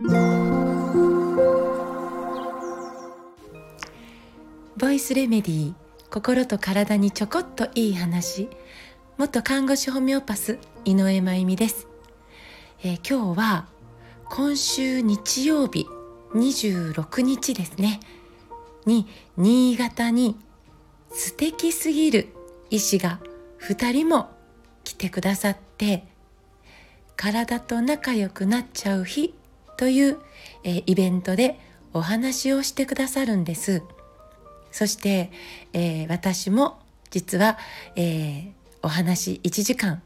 ボイスレメディー心と体にちょこっといい話。元看護師ホメオパス井上真由美です、えー、今日は今週日曜日26日ですね。に新潟に素敵すぎる医師が2人も来てくださって体と仲良くなっちゃう日という、えー、イベントでお話をしてくださるんです。そして、えー、私も実は、えー、お話1時間、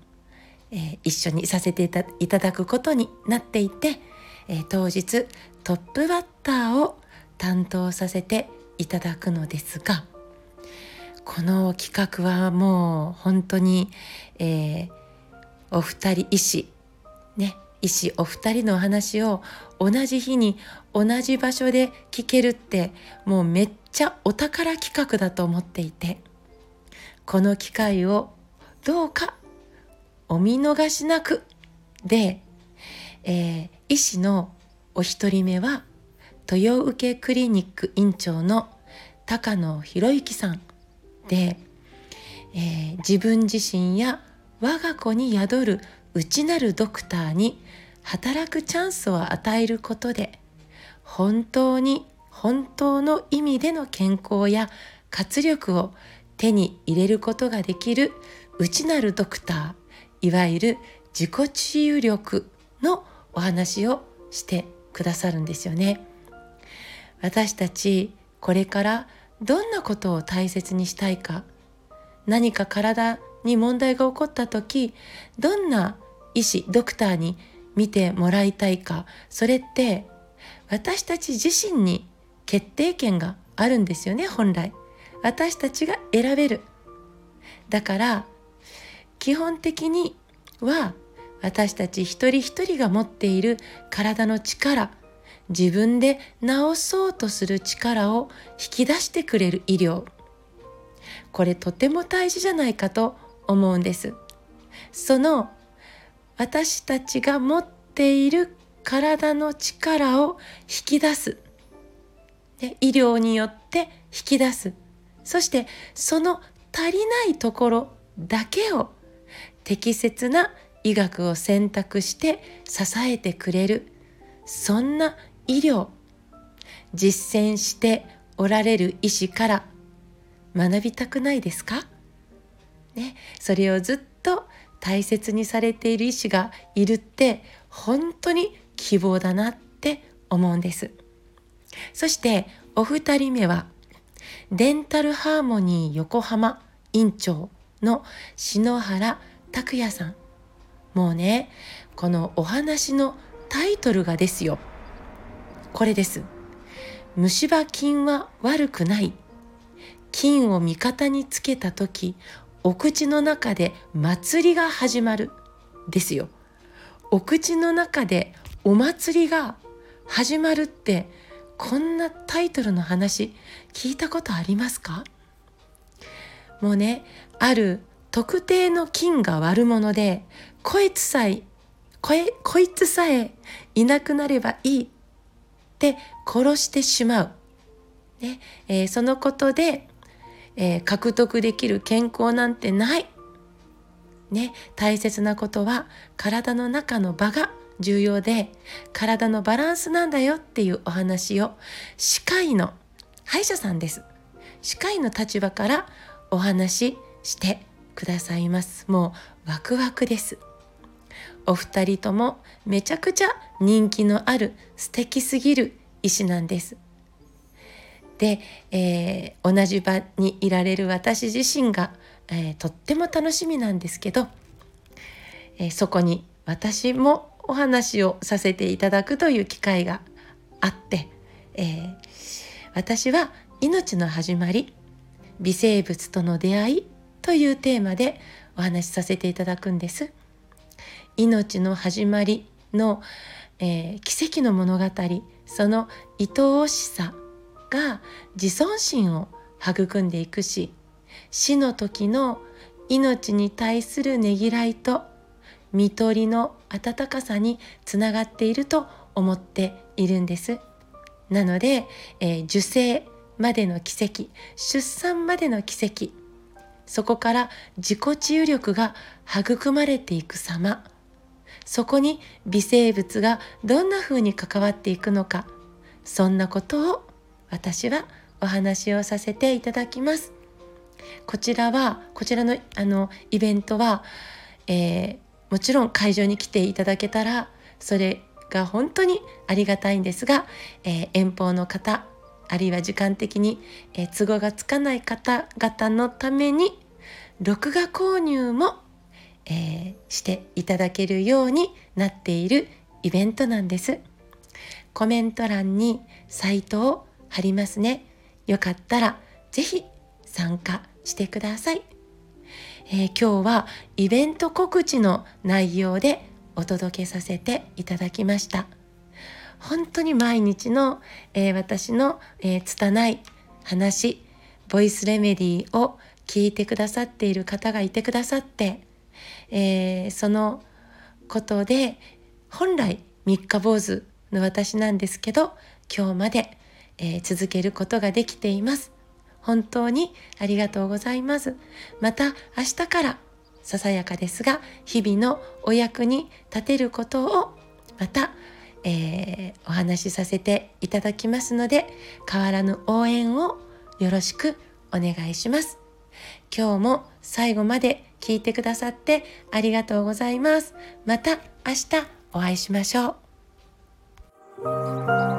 え一緒にさせていただくことになっていて、え当日トップバッターを担当させていただくのですがこの企画はもう本当に、えー、お二人医師ね医師お二人の話を同じ日に同じ場所で聞けるってもうめっちゃお宝企画だと思っていてこの機会をどうかお見逃しなくで、えー、医師のお一人目は豊受クリニック院長の高野博之さんで、えー、自分自身や我が子に宿る内なるドクターに働くチャンスを与えることで本当に本当の意味での健康や活力を手に入れることができる内なるドクターいわゆる自己治癒力のお話をしてくださるんですよね。私たちこれからどんなことを大切にしたいか何か体に問題が起こった時どんな医師ドクターに見てもらいたいかそれって私たち自身に決定権があるんですよね本来。私たちが選べる。だから基本的には私たち一人一人が持っている体の力自分で治そうとする力を引き出してくれる医療。これとても大事じゃないかと思うんです。その私たちが持っている体の力を引き出す、ね、医療によって引き出す。そしてその足りないところだけを適切な医学を選択して支えてくれる。そんな医療。実践しておられる医師から学びたくないですか？ね、それをずっと大切にされている医師がいるって本当に希望だなって思うんです。そしてお二人目はデンタルハーモニー横浜院長の篠原拓也さん。もうねこのお話のタイトルがですよ。これです。虫歯菌は悪くない。菌を味方につけた時お口の中で祭りが始まるですよ。お口の中でお祭りが始まるってこんなタイトルの話聞いたことありますか？もうねある特定の菌が悪者でこいつさえここいつさえいなくなればいいって殺してしまう、ねえー、そのことでえー、獲得できる健康なんてない。ね、大切なことは体の中の場が重要で体のバランスなんだよっていうお話を歯科医の歯医者さんです。歯科医の立場からお話ししてくださいます。もうワクワクです。お二人ともめちゃくちゃ人気のある素敵すぎる医師なんです。で、えー、同じ場にいられる私自身が、えー、とっても楽しみなんですけど、えー、そこに私もお話をさせていただくという機会があって、え私は命の始まり微生物との出会いというテーマでお話しさせていただくんです。命の始まりの、え奇跡の物語その愛おしさが自尊心を育んでいくし死の時の命に対するねぎらいと看取りの温かさにつながっていると思っているんです。なので、えー、受精までの奇跡出産までの奇跡そこから自己治癒力が育まれていく様そこに微生物がどんな風に関わっていくのかそんなことを私はお話をさせていただきますこちらはこちらのあのイベントは、えー、もちろん会場に来ていただけたらそれが本当にありがたいんですが、えー、遠方の方あるいは時間的に、えー、都合がつかない方々のために録画購入も、えー、していただけるようになっているイベントなんです。コメント欄にサイトを貼りますね。よかったら是非参加してください。えー、今日はイベント告知の内容でお届けさせていただきました。本当に毎日の、えー、私の、えー、拙い話、ボイスレメディーを聞いてくださっている方がいてくださって、えー、そのことで本来三日坊主の私なんですけど今日まで、えー、続けることができています。本当にありがとうございます。また明日からささやかですが日々のお役に立てることをまた、えー、お話しさせていただきますので変わらぬ応援をよろしくお願いします。今日も最後まで聞いてくださってありがとうございます。また明日お会いしましょう。